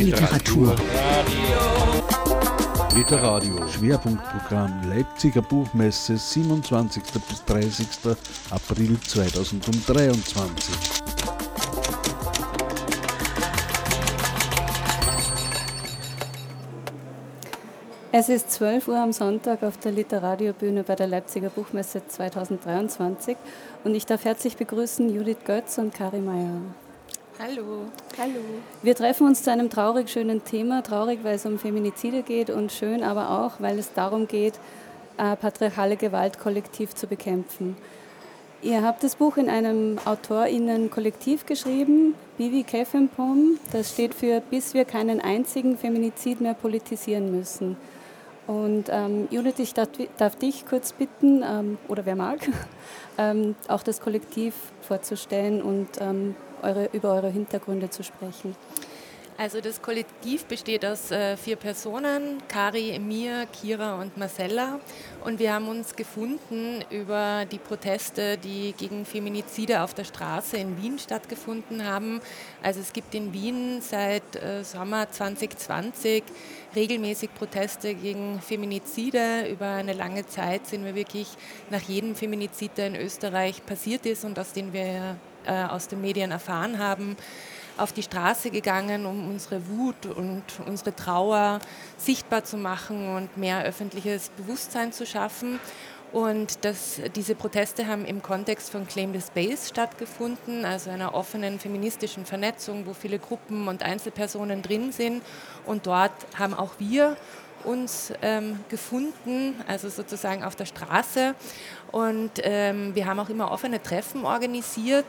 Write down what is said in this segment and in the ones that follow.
Literatur. Literadio. Schwerpunktprogramm Leipziger Buchmesse 27. bis 30. April 2023. Es ist 12 Uhr am Sonntag auf der Literariobühne bei der Leipziger Buchmesse 2023 und ich darf herzlich begrüßen Judith Götz und Kari Meyer. Hallo. Hallo. Wir treffen uns zu einem traurig schönen Thema. Traurig, weil es um Feminizide geht und schön aber auch, weil es darum geht, äh, patriarchale Gewalt kollektiv zu bekämpfen. Ihr habt das Buch in einem AutorInnen-Kollektiv geschrieben, Bivi Kefempom. Das steht für Bis wir keinen einzigen Feminizid mehr politisieren müssen. Und ähm, Judith, ich darf, darf, dich kurz bitten, ähm, oder wer mag, ähm, auch das Kollektiv vorzustellen und ähm, eure, über eure Hintergründe zu sprechen. Also das Kollektiv besteht aus äh, vier Personen, Kari, Emir, Kira und Marcella. Und wir haben uns gefunden über die Proteste, die gegen Feminizide auf der Straße in Wien stattgefunden haben. Also es gibt in Wien seit äh, Sommer 2020 regelmäßig Proteste gegen Feminizide. Über eine lange Zeit sind wir wirklich nach jedem Feminizid, der in Österreich passiert ist und aus dem wir äh, aus den Medien erfahren haben, auf die Straße gegangen, um unsere Wut und unsere Trauer sichtbar zu machen und mehr öffentliches Bewusstsein zu schaffen. Und das, diese Proteste haben im Kontext von Claim the Space stattgefunden, also einer offenen feministischen Vernetzung, wo viele Gruppen und Einzelpersonen drin sind. Und dort haben auch wir uns ähm, gefunden, also sozusagen auf der Straße. Und ähm, wir haben auch immer offene Treffen organisiert.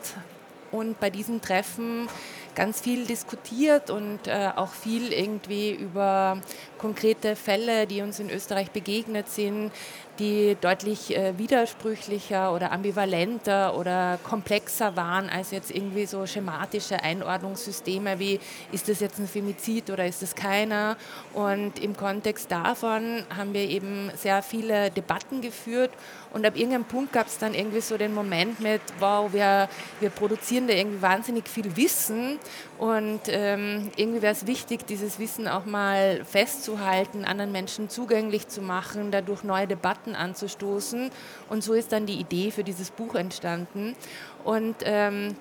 Und bei diesen Treffen ganz viel diskutiert und äh, auch viel irgendwie über konkrete Fälle, die uns in Österreich begegnet sind, die deutlich äh, widersprüchlicher oder ambivalenter oder komplexer waren als jetzt irgendwie so schematische Einordnungssysteme wie ist das jetzt ein Femizid oder ist es keiner. Und im Kontext davon haben wir eben sehr viele Debatten geführt und ab irgendeinem Punkt gab es dann irgendwie so den Moment mit, wow, wir, wir produzieren da irgendwie wahnsinnig viel Wissen und ähm, irgendwie wäre es wichtig, dieses Wissen auch mal festzuhalten, anderen Menschen zugänglich zu machen, dadurch neue Debatten anzustoßen. Und so ist dann die Idee für dieses Buch entstanden. Und ähm,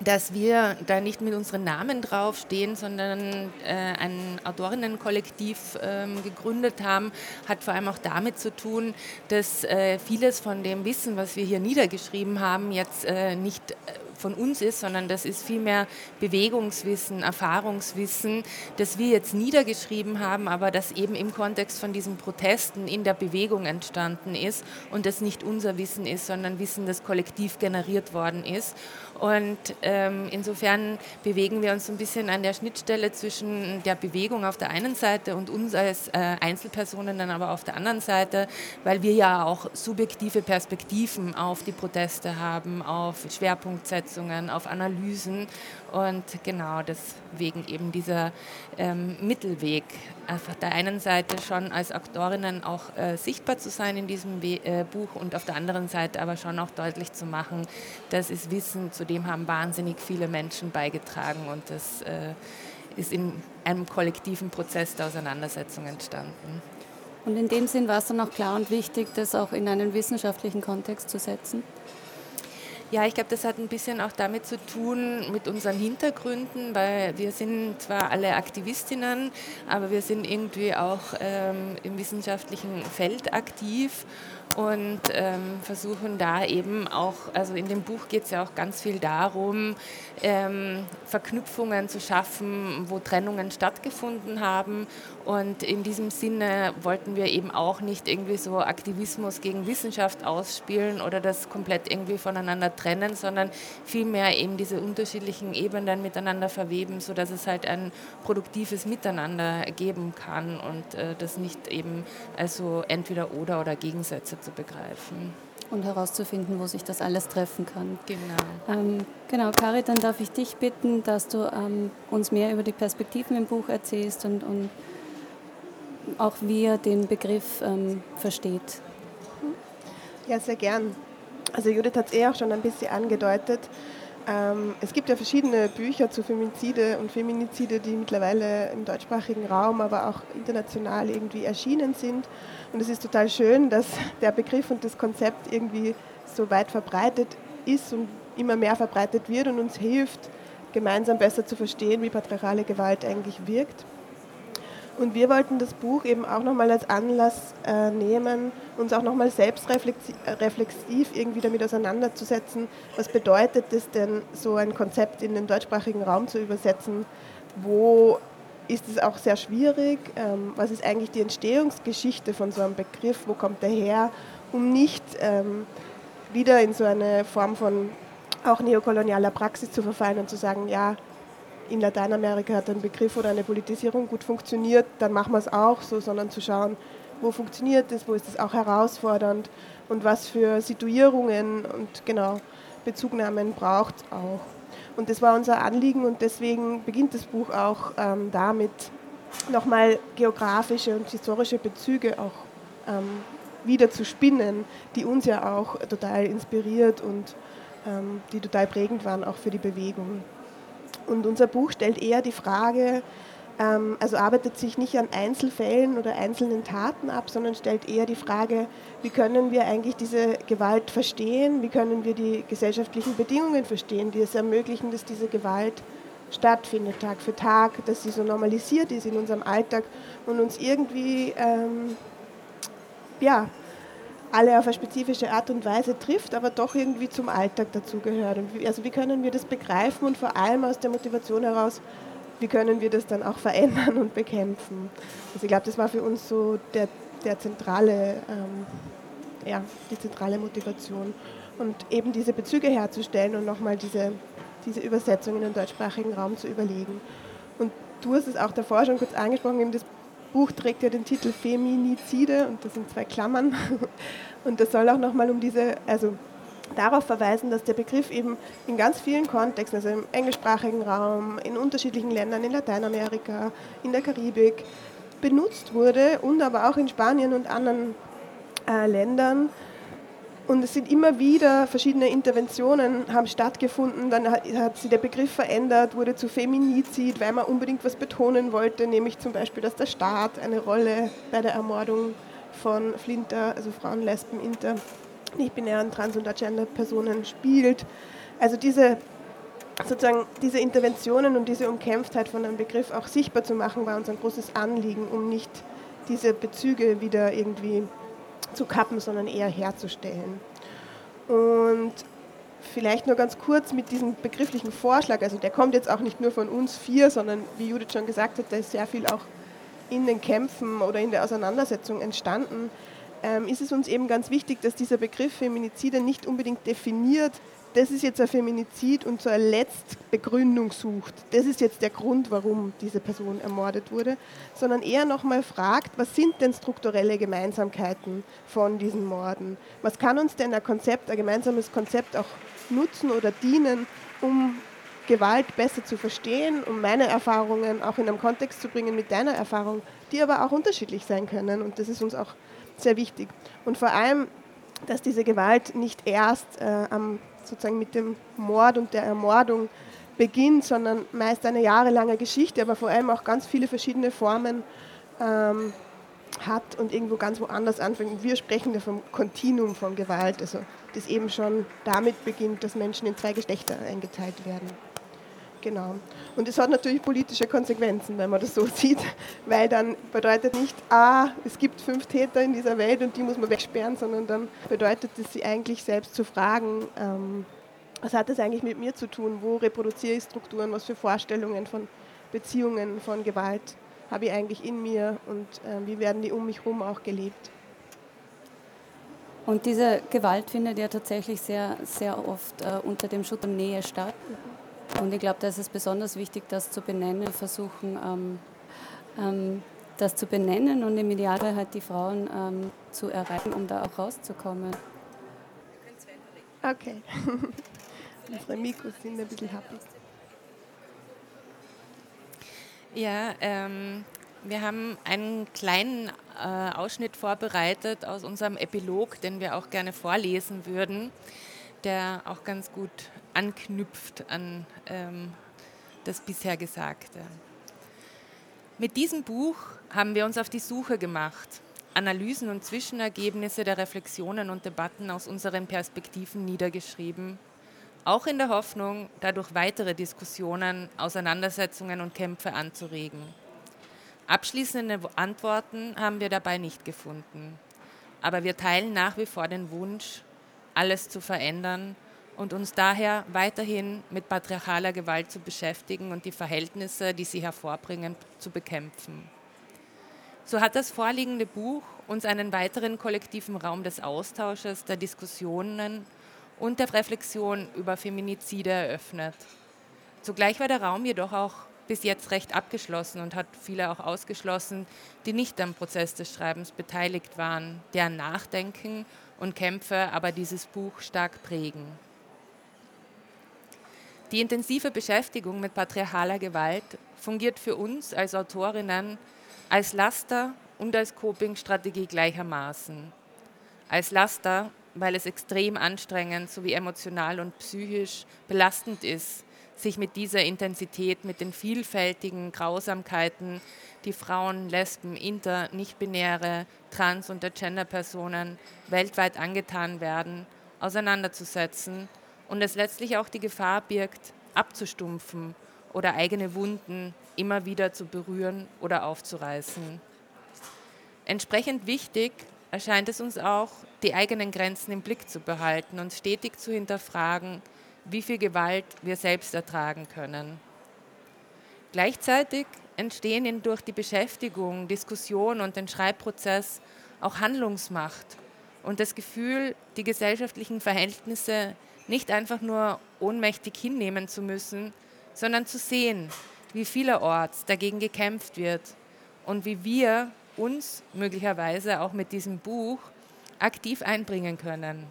dass wir da nicht mit unseren Namen draufstehen, sondern äh, ein Autorinnenkollektiv ähm, gegründet haben, hat vor allem auch damit zu tun, dass äh, vieles von dem Wissen, was wir hier niedergeschrieben haben, jetzt äh, nicht äh, von uns ist, sondern das ist vielmehr Bewegungswissen, Erfahrungswissen, das wir jetzt niedergeschrieben haben, aber das eben im Kontext von diesen Protesten in der Bewegung entstanden ist und das nicht unser Wissen ist, sondern Wissen, das kollektiv generiert worden ist. Und ähm, insofern bewegen wir uns so ein bisschen an der Schnittstelle zwischen der Bewegung auf der einen Seite und uns als äh, Einzelpersonen dann aber auf der anderen Seite, weil wir ja auch subjektive Perspektiven auf die Proteste haben, auf Schwerpunktsetzungen, auf Analysen. Und genau deswegen eben dieser ähm, Mittelweg, auf der einen Seite schon als Aktorinnen auch äh, sichtbar zu sein in diesem We äh, Buch und auf der anderen Seite aber schon auch deutlich zu machen, das ist Wissen, zu dem haben wahnsinnig viele Menschen beigetragen und das äh, ist in einem kollektiven Prozess der Auseinandersetzung entstanden. Und in dem Sinn war es dann auch klar und wichtig, das auch in einen wissenschaftlichen Kontext zu setzen? Ja, ich glaube, das hat ein bisschen auch damit zu tun mit unseren Hintergründen, weil wir sind zwar alle Aktivistinnen, aber wir sind irgendwie auch ähm, im wissenschaftlichen Feld aktiv und ähm, versuchen da eben auch, also in dem Buch geht es ja auch ganz viel darum, ähm, Verknüpfungen zu schaffen, wo Trennungen stattgefunden haben. Und in diesem Sinne wollten wir eben auch nicht irgendwie so Aktivismus gegen Wissenschaft ausspielen oder das komplett irgendwie voneinander trennen, sondern vielmehr eben diese unterschiedlichen Ebenen miteinander verweben, sodass es halt ein produktives Miteinander geben kann und äh, das nicht eben also entweder oder oder Gegensätze zu begreifen. Und herauszufinden, wo sich das alles treffen kann. Genau. Ähm, genau, Kari, dann darf ich dich bitten, dass du ähm, uns mehr über die Perspektiven im Buch erzählst und, und auch wie er den Begriff ähm, versteht. Ja, sehr gern. Also Judith hat es eh auch schon ein bisschen angedeutet. Ähm, es gibt ja verschiedene Bücher zu Femizide und Feminizide, die mittlerweile im deutschsprachigen Raum, aber auch international irgendwie erschienen sind. Und es ist total schön, dass der Begriff und das Konzept irgendwie so weit verbreitet ist und immer mehr verbreitet wird und uns hilft, gemeinsam besser zu verstehen, wie patriarchale Gewalt eigentlich wirkt. Und wir wollten das Buch eben auch nochmal als Anlass äh, nehmen, uns auch nochmal selbstreflexiv irgendwie damit auseinanderzusetzen, was bedeutet es denn, so ein Konzept in den deutschsprachigen Raum zu übersetzen, wo ist es auch sehr schwierig, ähm, was ist eigentlich die Entstehungsgeschichte von so einem Begriff, wo kommt der her, um nicht ähm, wieder in so eine Form von auch neokolonialer Praxis zu verfallen und zu sagen, ja, in Lateinamerika hat ein Begriff oder eine Politisierung gut funktioniert, dann machen wir es auch so, sondern zu schauen, wo funktioniert es, wo ist es auch herausfordernd und was für Situierungen und genau Bezugnahmen braucht es auch. Und das war unser Anliegen und deswegen beginnt das Buch auch ähm, damit, nochmal geografische und historische Bezüge auch ähm, wieder zu spinnen, die uns ja auch total inspiriert und ähm, die total prägend waren auch für die Bewegung. Und unser Buch stellt eher die Frage, ähm, also arbeitet sich nicht an Einzelfällen oder einzelnen Taten ab, sondern stellt eher die Frage, wie können wir eigentlich diese Gewalt verstehen, wie können wir die gesellschaftlichen Bedingungen verstehen, die es ermöglichen, dass diese Gewalt stattfindet, Tag für Tag, dass sie so normalisiert ist in unserem Alltag und uns irgendwie ähm, ja, alle auf eine spezifische Art und Weise trifft, aber doch irgendwie zum Alltag dazugehört. Also wie können wir das begreifen und vor allem aus der Motivation heraus, wie können wir das dann auch verändern und bekämpfen. Also ich glaube, das war für uns so der, der zentrale, ähm, ja, die zentrale Motivation. Und eben diese Bezüge herzustellen und nochmal diese, diese Übersetzung in den deutschsprachigen Raum zu überlegen. Und du hast es auch davor schon kurz angesprochen, eben das Buch trägt ja den Titel Feminizide und das sind zwei Klammern. Und das soll auch nochmal um diese, also darauf verweisen, dass der Begriff eben in ganz vielen Kontexten, also im englischsprachigen Raum, in unterschiedlichen Ländern, in Lateinamerika, in der Karibik, benutzt wurde und aber auch in Spanien und anderen äh, Ländern und es sind immer wieder verschiedene Interventionen haben stattgefunden. Dann hat, hat sich der Begriff verändert, wurde zu Feminizid, weil man unbedingt was betonen wollte, nämlich zum Beispiel, dass der Staat eine Rolle bei der Ermordung von Flinter, also Frauen, Lesben, Inter, nicht-binären, trans- und agender-Personen spielt. Also diese, sozusagen diese Interventionen und diese Umkämpftheit von einem Begriff auch sichtbar zu machen, war uns ein großes Anliegen, um nicht diese Bezüge wieder irgendwie zu kappen, sondern eher herzustellen. Und vielleicht nur ganz kurz mit diesem begrifflichen Vorschlag, also der kommt jetzt auch nicht nur von uns vier, sondern wie Judith schon gesagt hat, da ist sehr viel auch in den Kämpfen oder in der Auseinandersetzung entstanden, ähm, ist es uns eben ganz wichtig, dass dieser Begriff Feminizide nicht unbedingt definiert, das ist jetzt ein Feminizid und zur Letztbegründung sucht. Das ist jetzt der Grund, warum diese Person ermordet wurde, sondern eher nochmal fragt, was sind denn strukturelle Gemeinsamkeiten von diesen Morden? Was kann uns denn ein Konzept, ein gemeinsames Konzept auch nutzen oder dienen, um Gewalt besser zu verstehen, um meine Erfahrungen auch in einem Kontext zu bringen mit deiner Erfahrung, die aber auch unterschiedlich sein können. Und das ist uns auch sehr wichtig. Und vor allem, dass diese Gewalt nicht erst äh, am sozusagen mit dem Mord und der Ermordung beginnt, sondern meist eine jahrelange Geschichte, aber vor allem auch ganz viele verschiedene Formen ähm, hat und irgendwo ganz woanders anfängt. wir sprechen ja vom Kontinuum von Gewalt, also das eben schon damit beginnt, dass Menschen in zwei Geschlechter eingeteilt werden. Genau. Und es hat natürlich politische Konsequenzen, wenn man das so sieht, weil dann bedeutet nicht, ah, es gibt fünf Täter in dieser Welt und die muss man wegsperren, sondern dann bedeutet es, sie eigentlich selbst zu fragen, ähm, was hat das eigentlich mit mir zu tun, wo reproduziere ich Strukturen, was für Vorstellungen von Beziehungen, von Gewalt habe ich eigentlich in mir und äh, wie werden die um mich herum auch gelebt. Und diese Gewalt findet ja tatsächlich sehr, sehr oft äh, unter dem Schutz der Nähe statt. Und ich glaube, da ist es besonders wichtig, das zu benennen, versuchen, ähm, ähm, das zu benennen und im Idealfall halt die Frauen ähm, zu erreichen, um da auch rauszukommen. Okay. Unsere Mikros sind ein bisschen happy. Ja, ähm, wir haben einen kleinen äh, Ausschnitt vorbereitet aus unserem Epilog, den wir auch gerne vorlesen würden der auch ganz gut anknüpft an ähm, das bisher Gesagte. Mit diesem Buch haben wir uns auf die Suche gemacht, Analysen und Zwischenergebnisse der Reflexionen und Debatten aus unseren Perspektiven niedergeschrieben, auch in der Hoffnung, dadurch weitere Diskussionen, Auseinandersetzungen und Kämpfe anzuregen. Abschließende Antworten haben wir dabei nicht gefunden, aber wir teilen nach wie vor den Wunsch, alles zu verändern und uns daher weiterhin mit patriarchaler Gewalt zu beschäftigen und die Verhältnisse, die sie hervorbringen, zu bekämpfen. So hat das vorliegende Buch uns einen weiteren kollektiven Raum des Austausches, der Diskussionen und der Reflexion über Feminizide eröffnet. Zugleich war der Raum jedoch auch bis jetzt recht abgeschlossen und hat viele auch ausgeschlossen, die nicht am Prozess des Schreibens beteiligt waren, deren Nachdenken und Kämpfe aber dieses Buch stark prägen. Die intensive Beschäftigung mit patriarchaler Gewalt fungiert für uns als Autorinnen als Laster und als Coping-Strategie gleichermaßen. Als Laster, weil es extrem anstrengend sowie emotional und psychisch belastend ist, sich mit dieser Intensität, mit den vielfältigen Grausamkeiten, die Frauen, Lesben, Inter, Nichtbinäre, Trans- und Gender-Personen weltweit angetan werden, auseinanderzusetzen und es letztlich auch die Gefahr birgt, abzustumpfen oder eigene Wunden immer wieder zu berühren oder aufzureißen. Entsprechend wichtig erscheint es uns auch, die eigenen Grenzen im Blick zu behalten und stetig zu hinterfragen, wie viel Gewalt wir selbst ertragen können. Gleichzeitig entstehen durch die Beschäftigung, Diskussion und den Schreibprozess auch Handlungsmacht und das Gefühl, die gesellschaftlichen Verhältnisse nicht einfach nur ohnmächtig hinnehmen zu müssen, sondern zu sehen, wie vielerorts dagegen gekämpft wird und wie wir uns möglicherweise auch mit diesem Buch aktiv einbringen können.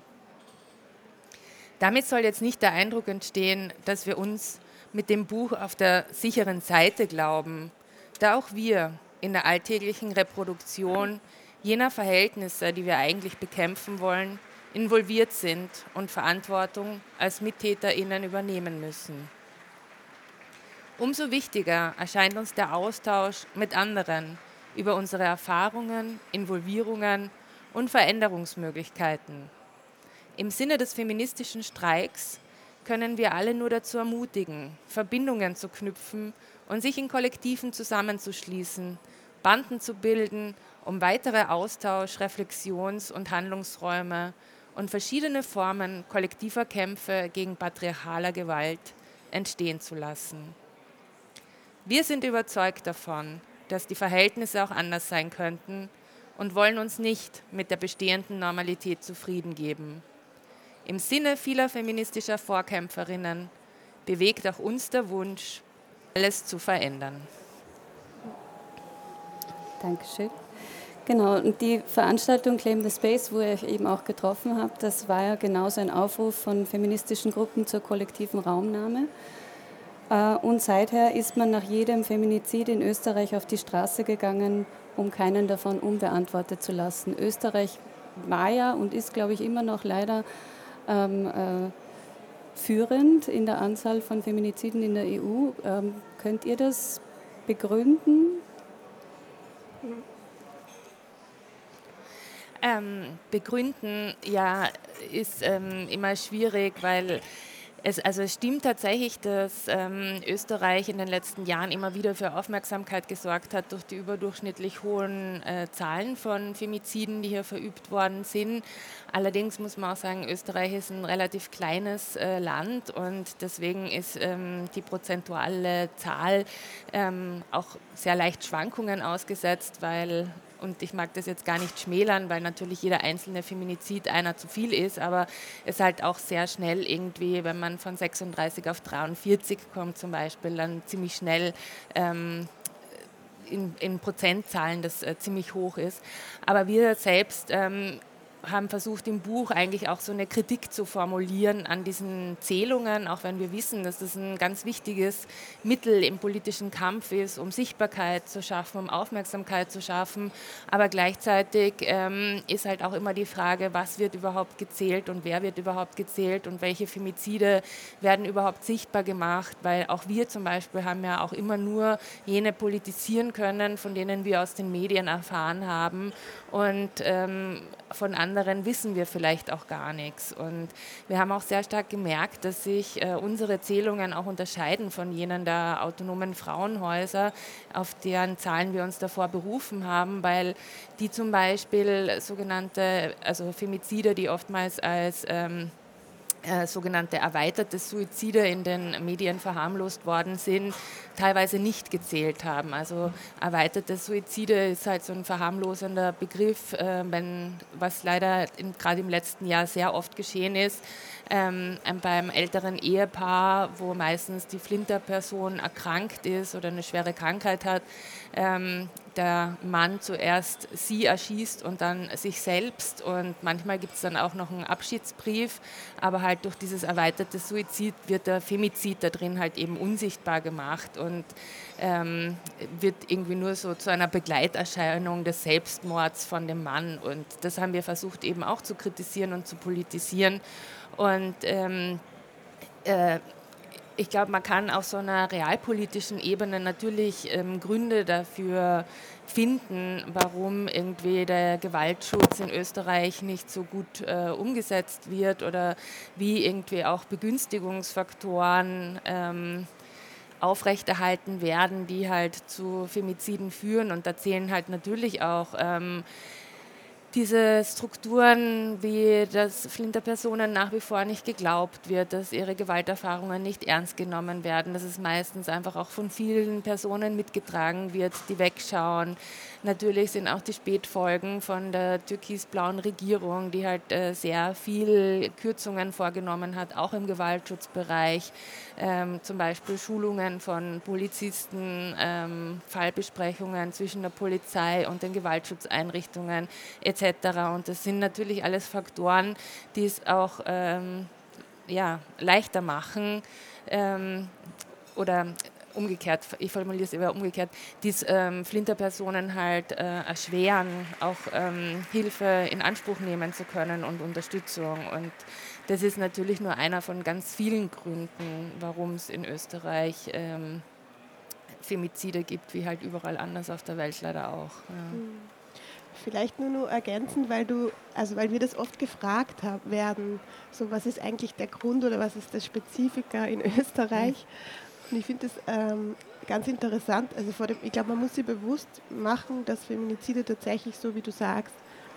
Damit soll jetzt nicht der Eindruck entstehen, dass wir uns mit dem Buch auf der sicheren Seite glauben, da auch wir in der alltäglichen Reproduktion jener Verhältnisse, die wir eigentlich bekämpfen wollen, involviert sind und Verantwortung als Mittäterinnen übernehmen müssen. Umso wichtiger erscheint uns der Austausch mit anderen über unsere Erfahrungen, Involvierungen und Veränderungsmöglichkeiten. Im Sinne des feministischen Streiks können wir alle nur dazu ermutigen, Verbindungen zu knüpfen und sich in Kollektiven zusammenzuschließen, Banden zu bilden, um weitere Austausch-, Reflexions- und Handlungsräume und verschiedene Formen kollektiver Kämpfe gegen patriarchaler Gewalt entstehen zu lassen. Wir sind überzeugt davon, dass die Verhältnisse auch anders sein könnten und wollen uns nicht mit der bestehenden Normalität zufrieden geben. Im Sinne vieler feministischer Vorkämpferinnen bewegt auch uns der Wunsch, alles zu verändern. Dankeschön. Genau, und die Veranstaltung Claim the Space, wo ihr euch eben auch getroffen habt, das war ja genauso ein Aufruf von feministischen Gruppen zur kollektiven Raumnahme. Äh, und seither ist man nach jedem Feminizid in Österreich auf die Straße gegangen, um keinen davon unbeantwortet zu lassen. Österreich war ja und ist, glaube ich, immer noch leider ähm, äh, führend in der Anzahl von Feminiziden in der EU. Ähm, könnt ihr das begründen? Ähm, begründen, ja, ist ähm, immer schwierig, weil es, also es stimmt tatsächlich, dass ähm, Österreich in den letzten Jahren immer wieder für Aufmerksamkeit gesorgt hat durch die überdurchschnittlich hohen äh, Zahlen von Femiziden, die hier verübt worden sind. Allerdings muss man auch sagen, Österreich ist ein relativ kleines äh, Land und deswegen ist ähm, die prozentuale Zahl ähm, auch sehr leicht Schwankungen ausgesetzt, weil und ich mag das jetzt gar nicht schmälern, weil natürlich jeder einzelne Feminizid einer zu viel ist, aber es halt auch sehr schnell irgendwie, wenn man von 36 auf 43 kommt zum Beispiel, dann ziemlich schnell ähm, in, in, Prozentzahlen das äh, ziemlich hoch ist. Aber wir selbst ähm, haben versucht im Buch eigentlich auch so eine Kritik zu formulieren an diesen Zählungen, auch wenn wir wissen, dass das ein ganz wichtiges Mittel im politischen Kampf ist, um Sichtbarkeit zu schaffen, um Aufmerksamkeit zu schaffen. Aber gleichzeitig ähm, ist halt auch immer die Frage, was wird überhaupt gezählt und wer wird überhaupt gezählt und welche Femizide werden überhaupt sichtbar gemacht, weil auch wir zum Beispiel haben ja auch immer nur jene politisieren können, von denen wir aus den Medien erfahren haben und ähm, von anderen wissen wir vielleicht auch gar nichts. Und wir haben auch sehr stark gemerkt, dass sich äh, unsere Zählungen auch unterscheiden von jenen der autonomen Frauenhäuser, auf deren Zahlen wir uns davor berufen haben, weil die zum Beispiel sogenannte, also Femizide, die oftmals als ähm, äh, sogenannte erweiterte Suizide in den Medien verharmlost worden sind, teilweise nicht gezählt haben. Also erweiterte Suizide ist halt so ein verharmlosender Begriff, äh, wenn, was leider gerade im letzten Jahr sehr oft geschehen ist. Ähm, beim älteren Ehepaar, wo meistens die Flinterperson erkrankt ist oder eine schwere Krankheit hat, ähm, der Mann zuerst sie erschießt und dann sich selbst. Und manchmal gibt es dann auch noch einen Abschiedsbrief, aber halt durch dieses erweiterte Suizid wird der Femizid da drin halt eben unsichtbar gemacht und ähm, wird irgendwie nur so zu einer Begleiterscheinung des Selbstmords von dem Mann. Und das haben wir versucht eben auch zu kritisieren und zu politisieren. Und ähm, äh, ich glaube, man kann auf so einer realpolitischen Ebene natürlich ähm, Gründe dafür finden, warum irgendwie der Gewaltschutz in Österreich nicht so gut äh, umgesetzt wird oder wie irgendwie auch Begünstigungsfaktoren ähm, aufrechterhalten werden, die halt zu Femiziden führen. Und da zählen halt natürlich auch ähm, diese Strukturen, wie dass Flinterpersonen nach wie vor nicht geglaubt wird, dass ihre Gewalterfahrungen nicht ernst genommen werden, dass es meistens einfach auch von vielen Personen mitgetragen wird, die wegschauen, Natürlich sind auch die Spätfolgen von der türkis-blauen Regierung, die halt äh, sehr viel Kürzungen vorgenommen hat, auch im Gewaltschutzbereich, ähm, zum Beispiel Schulungen von Polizisten, ähm, Fallbesprechungen zwischen der Polizei und den Gewaltschutzeinrichtungen etc. Und das sind natürlich alles Faktoren, die es auch ähm, ja, leichter machen ähm, oder umgekehrt, ich formuliere es immer umgekehrt, die ähm, Flinterpersonen halt äh, erschweren, auch ähm, Hilfe in Anspruch nehmen zu können und Unterstützung. Und das ist natürlich nur einer von ganz vielen Gründen, warum es in Österreich ähm, Femizide gibt, wie halt überall anders auf der Welt leider auch. Ja. Hm. Vielleicht nur noch ergänzend, weil du, also weil wir das oft gefragt haben, werden, so was ist eigentlich der Grund oder was ist das Spezifika in Österreich? Mhm. Und ich finde das ähm, ganz interessant. Also vor dem, ich glaube, man muss sich bewusst machen, dass Feminizide tatsächlich, so wie du sagst,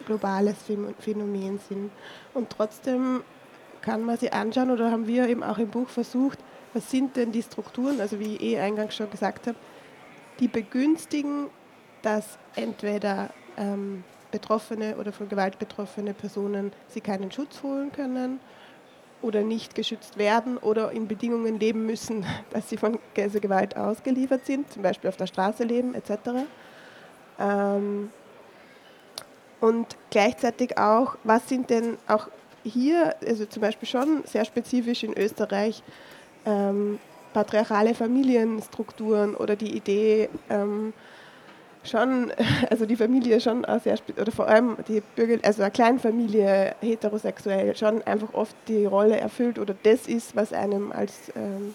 globales Phänomen sind. Und trotzdem kann man sich anschauen, oder haben wir eben auch im Buch versucht, was sind denn die Strukturen, also wie ich eh eingangs schon gesagt habe, die begünstigen, dass entweder ähm, Betroffene oder von Gewalt betroffene Personen sie keinen Schutz holen können oder nicht geschützt werden oder in Bedingungen leben müssen, dass sie von Gewalt ausgeliefert sind, zum Beispiel auf der Straße leben etc. Ähm, und gleichzeitig auch, was sind denn auch hier, also zum Beispiel schon sehr spezifisch in Österreich, ähm, patriarchale Familienstrukturen oder die Idee, ähm, schon, also die Familie schon auch sehr, oder vor allem die Bürger, also eine Kleinfamilie, heterosexuell, schon einfach oft die Rolle erfüllt oder das ist, was einem als ähm,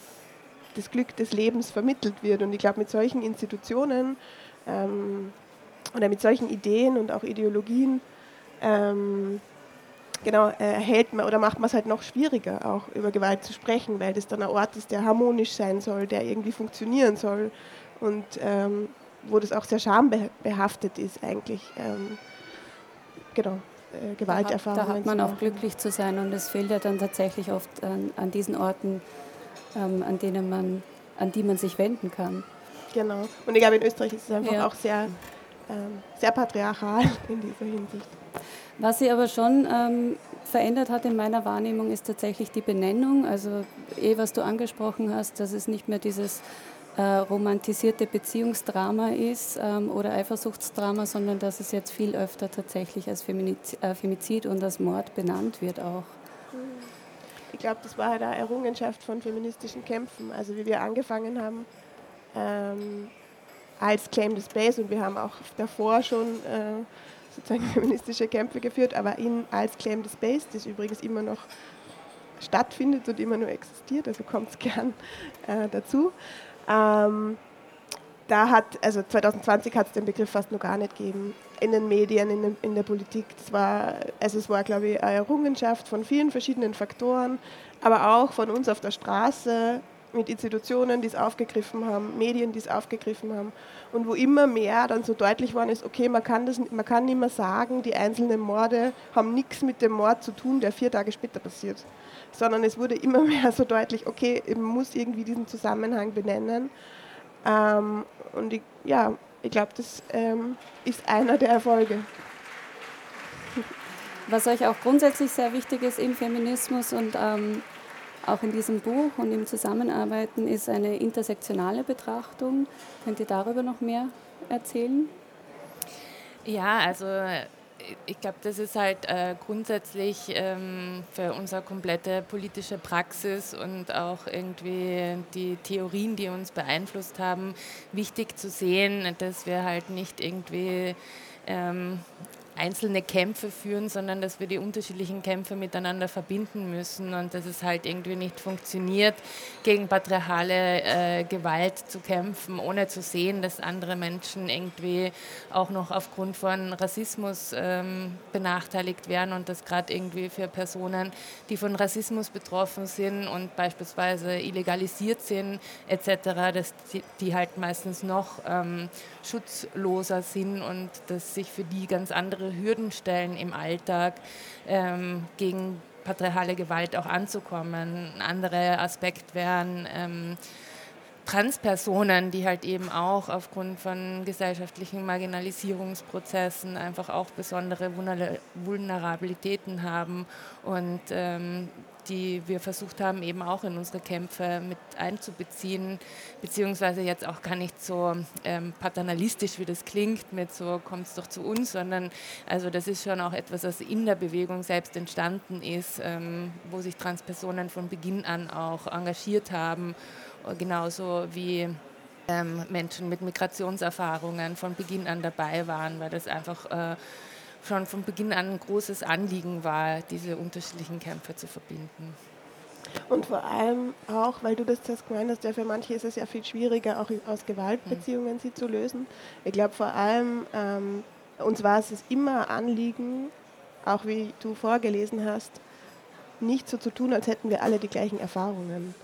das Glück des Lebens vermittelt wird. Und ich glaube, mit solchen Institutionen ähm, oder mit solchen Ideen und auch Ideologien ähm, genau, erhält man oder macht man es halt noch schwieriger, auch über Gewalt zu sprechen, weil das dann ein Ort ist, der harmonisch sein soll, der irgendwie funktionieren soll. Und ähm, wo das auch sehr schambehaftet ist eigentlich. Ähm, genau. Äh, Gewalterfahrungen. Da hat, man auch glücklich zu sein und es fehlt ja dann tatsächlich oft an, an diesen Orten, ähm, an denen man, an die man sich wenden kann. Genau. Und ich glaube, in Österreich ist es einfach ja. auch sehr, ähm, sehr patriarchal in dieser Hinsicht. Was sich aber schon ähm, verändert hat in meiner Wahrnehmung, ist tatsächlich die Benennung. Also eh, was du angesprochen hast, dass es nicht mehr dieses äh, romantisierte Beziehungsdrama ist ähm, oder Eifersuchtsdrama, sondern dass es jetzt viel öfter tatsächlich als Feminiz äh, Femizid und als Mord benannt wird auch. Ich glaube, das war halt eine Errungenschaft von feministischen Kämpfen. Also wie wir angefangen haben ähm, als Claim the Space und wir haben auch davor schon äh, sozusagen feministische Kämpfe geführt, aber in, als Claim the Space, das übrigens immer noch stattfindet und immer nur existiert, also kommt es gern äh, dazu. Ähm, da hat, also 2020 hat es den Begriff fast noch gar nicht gegeben. In den Medien, in, den, in der Politik. Das war, also es war, glaube ich, eine Errungenschaft von vielen verschiedenen Faktoren, aber auch von uns auf der Straße, mit Institutionen, die es aufgegriffen haben, Medien, die es aufgegriffen haben. Und wo immer mehr dann so deutlich worden ist, okay, man kann, das, man kann nicht mehr sagen, die einzelnen Morde haben nichts mit dem Mord zu tun, der vier Tage später passiert sondern es wurde immer mehr so deutlich, okay, man muss irgendwie diesen Zusammenhang benennen. Ähm, und ich, ja, ich glaube, das ähm, ist einer der Erfolge. Was euch auch grundsätzlich sehr wichtig ist im Feminismus und ähm, auch in diesem Buch und im Zusammenarbeiten, ist eine intersektionale Betrachtung. Könnt ihr darüber noch mehr erzählen? Ja, also ich glaube, das ist halt äh, grundsätzlich ähm, für unsere komplette politische Praxis und auch irgendwie die Theorien, die uns beeinflusst haben, wichtig zu sehen, dass wir halt nicht irgendwie ähm, einzelne Kämpfe führen, sondern dass wir die unterschiedlichen Kämpfe miteinander verbinden müssen und dass es halt irgendwie nicht funktioniert, gegen patriarchale äh, Gewalt zu kämpfen, ohne zu sehen, dass andere Menschen irgendwie auch noch aufgrund von Rassismus ähm, benachteiligt werden und dass gerade irgendwie für Personen, die von Rassismus betroffen sind und beispielsweise illegalisiert sind etc., dass die, die halt meistens noch ähm, schutzloser sind und dass sich für die ganz andere Hürden stellen im Alltag ähm, gegen patriarchale Gewalt auch anzukommen. Ein anderer Aspekt wären ähm, Transpersonen, die halt eben auch aufgrund von gesellschaftlichen Marginalisierungsprozessen einfach auch besondere Vulnerabilitäten haben und ähm, die wir versucht haben, eben auch in unsere Kämpfe mit einzubeziehen, beziehungsweise jetzt auch gar nicht so ähm, paternalistisch, wie das klingt, mit so kommt es doch zu uns, sondern also das ist schon auch etwas, was in der Bewegung selbst entstanden ist, ähm, wo sich Transpersonen von Beginn an auch engagiert haben, genauso wie ähm, Menschen mit Migrationserfahrungen von Beginn an dabei waren, weil das einfach äh, schon von Beginn an ein großes Anliegen war, diese unterschiedlichen Kämpfe zu verbinden. Und vor allem auch, weil du das zuerst gemeint hast, ja, für manche ist es ja viel schwieriger, auch aus Gewaltbeziehungen sie zu lösen. Ich glaube vor allem, ähm, uns war es immer Anliegen, auch wie du vorgelesen hast, nicht so zu tun, als hätten wir alle die gleichen Erfahrungen,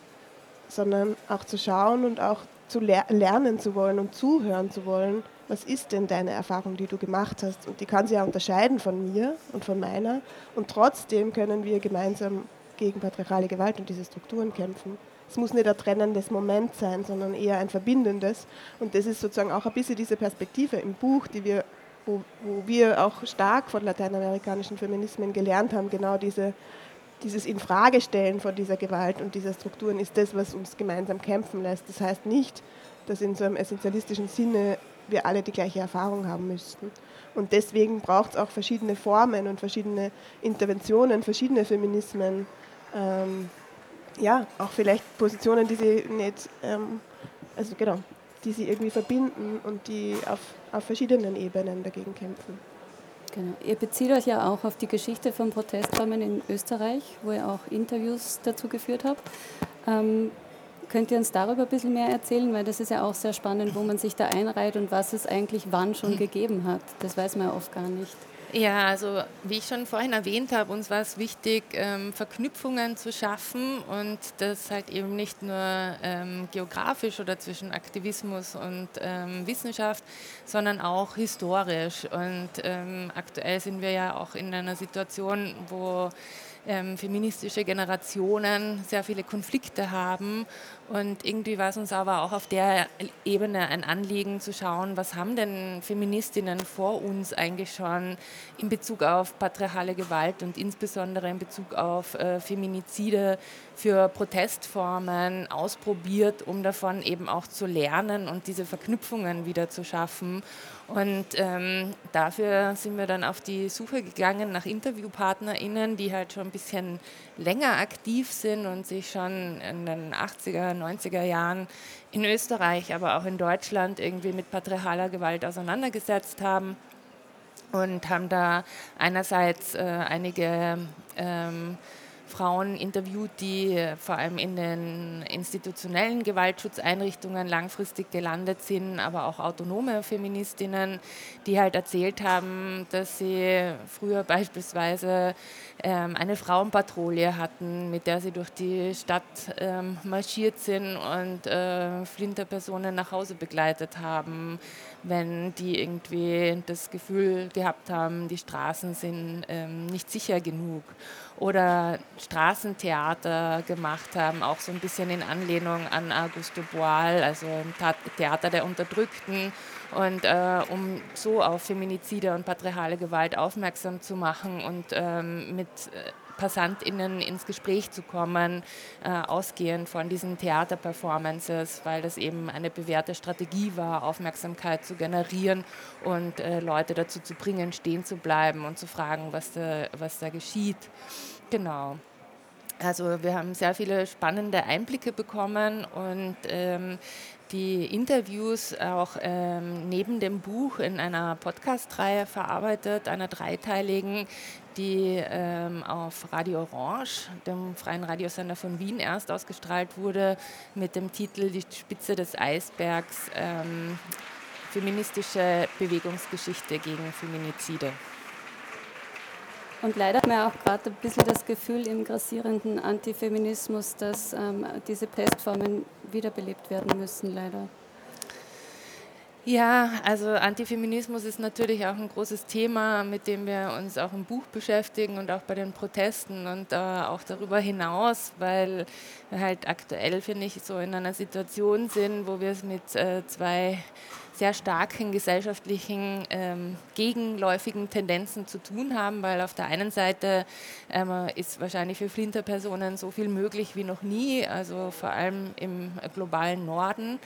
sondern auch zu schauen und auch zu ler lernen zu wollen und zuhören zu wollen, was ist denn deine Erfahrung, die du gemacht hast? Und die kann sich ja unterscheiden von mir und von meiner. Und trotzdem können wir gemeinsam gegen patriarchale Gewalt und diese Strukturen kämpfen. Es muss nicht ein trennendes Moment sein, sondern eher ein verbindendes. Und das ist sozusagen auch ein bisschen diese Perspektive im Buch, die wir, wo, wo wir auch stark von lateinamerikanischen Feminismen gelernt haben, genau diese, dieses Infragestellen von dieser Gewalt und dieser Strukturen ist das, was uns gemeinsam kämpfen lässt. Das heißt nicht, dass in so einem essentialistischen Sinne wir alle die gleiche Erfahrung haben müssten. Und deswegen braucht es auch verschiedene Formen und verschiedene Interventionen, verschiedene Feminismen. Ähm, ja, auch vielleicht Positionen, die sie nicht, ähm, also genau, die sie irgendwie verbinden und die auf, auf verschiedenen Ebenen dagegen kämpfen. Genau. Ihr bezieht euch ja auch auf die Geschichte von Protestformen in Österreich, wo ihr auch Interviews dazu geführt habt. Ähm, Könnt ihr uns darüber ein bisschen mehr erzählen? Weil das ist ja auch sehr spannend, wo man sich da einreiht und was es eigentlich wann schon hm. gegeben hat. Das weiß man ja oft gar nicht. Ja, also wie ich schon vorhin erwähnt habe, uns war es wichtig, ähm, Verknüpfungen zu schaffen und das halt eben nicht nur ähm, geografisch oder zwischen Aktivismus und ähm, Wissenschaft, sondern auch historisch. Und ähm, aktuell sind wir ja auch in einer Situation, wo ähm, feministische Generationen sehr viele Konflikte haben. Und irgendwie war es uns aber auch auf der Ebene ein Anliegen zu schauen, was haben denn Feministinnen vor uns eigentlich schon in Bezug auf patriarchale Gewalt und insbesondere in Bezug auf äh, Feminizide für Protestformen ausprobiert, um davon eben auch zu lernen und diese Verknüpfungen wieder zu schaffen. Und ähm, dafür sind wir dann auf die Suche gegangen nach InterviewpartnerInnen, die halt schon ein bisschen länger aktiv sind und sich schon in den 80er, 90er Jahren in Österreich, aber auch in Deutschland irgendwie mit patriarchaler Gewalt auseinandergesetzt haben und haben da einerseits äh, einige ähm, Frauen interviewt, die vor allem in den institutionellen Gewaltschutzeinrichtungen langfristig gelandet sind, aber auch autonome Feministinnen, die halt erzählt haben, dass sie früher beispielsweise ähm, eine Frauenpatrouille hatten, mit der sie durch die Stadt ähm, marschiert sind und äh, Flinterpersonen nach Hause begleitet haben, wenn die irgendwie das Gefühl gehabt haben, die Straßen sind ähm, nicht sicher genug. Oder Straßentheater gemacht haben, auch so ein bisschen in Anlehnung an Auguste Boal, also Theater der Unterdrückten und äh, um so auf Feminizide und patriarchale Gewalt aufmerksam zu machen und ähm, mit äh, PassantInnen ins Gespräch zu kommen, äh, ausgehend von diesen Theaterperformances, weil das eben eine bewährte Strategie war, Aufmerksamkeit zu generieren und äh, Leute dazu zu bringen, stehen zu bleiben und zu fragen, was da, was da geschieht. Genau. Also wir haben sehr viele spannende Einblicke bekommen und ähm, die Interviews auch ähm, neben dem Buch in einer Podcast-Reihe verarbeitet, einer dreiteiligen, die ähm, auf Radio Orange, dem freien Radiosender von Wien, erst ausgestrahlt wurde, mit dem Titel Die Spitze des Eisbergs, ähm, feministische Bewegungsgeschichte gegen Feminizide. Und leider haben wir auch gerade ein bisschen das Gefühl im grassierenden Antifeminismus, dass ähm, diese Pestformen wiederbelebt werden müssen, leider. Ja, also Antifeminismus ist natürlich auch ein großes Thema, mit dem wir uns auch im Buch beschäftigen und auch bei den Protesten und äh, auch darüber hinaus, weil wir halt aktuell, finde ich, so in einer Situation sind, wo wir es mit äh, zwei sehr starken gesellschaftlichen ähm, gegenläufigen Tendenzen zu tun haben, weil auf der einen Seite ähm, ist wahrscheinlich für Flinterpersonen so viel möglich wie noch nie, also vor allem im globalen Norden.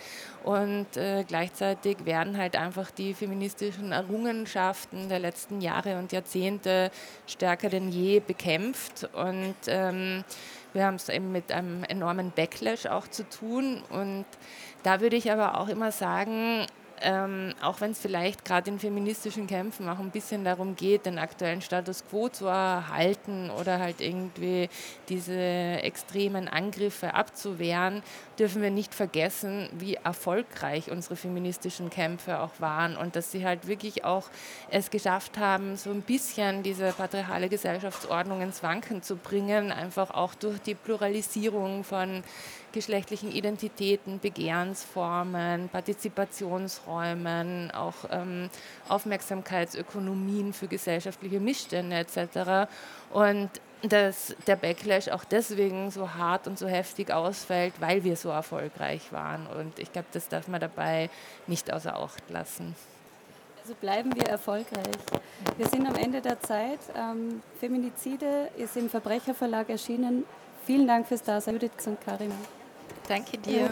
Und äh, gleichzeitig werden halt einfach die feministischen Errungenschaften der letzten Jahre und Jahrzehnte stärker denn je bekämpft. Und ähm, wir haben es eben mit einem enormen Backlash auch zu tun. Und da würde ich aber auch immer sagen, ähm, auch wenn es vielleicht gerade in feministischen Kämpfen auch ein bisschen darum geht, den aktuellen Status quo zu erhalten oder halt irgendwie diese extremen Angriffe abzuwehren, dürfen wir nicht vergessen, wie erfolgreich unsere feministischen Kämpfe auch waren und dass sie halt wirklich auch es geschafft haben, so ein bisschen diese patriarchale Gesellschaftsordnung ins Wanken zu bringen, einfach auch durch die Pluralisierung von geschlechtlichen Identitäten, Begehrensformen, Partizipationsräumen, auch ähm, Aufmerksamkeitsökonomien für gesellschaftliche Missstände etc. Und dass der Backlash auch deswegen so hart und so heftig ausfällt, weil wir so erfolgreich waren. Und ich glaube, das darf man dabei nicht außer Acht lassen. Also bleiben wir erfolgreich. Wir sind am Ende der Zeit. Ähm, Feminizide ist im Verbrecherverlag erschienen. Vielen Dank fürs Dasein, Judith und Karim. Danke dir.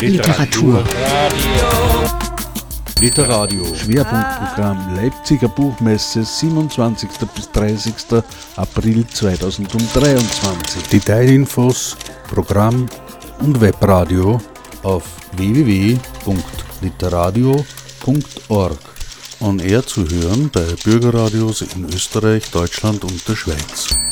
Literatur. Literadio. Schwerpunktprogramm Leipziger Buchmesse 27. bis 30. April 2023. Detailinfos, Programm und Webradio auf www.literadio.de bürgerradio.org. On Air zu hören bei Bürgerradios in Österreich, Deutschland und der Schweiz.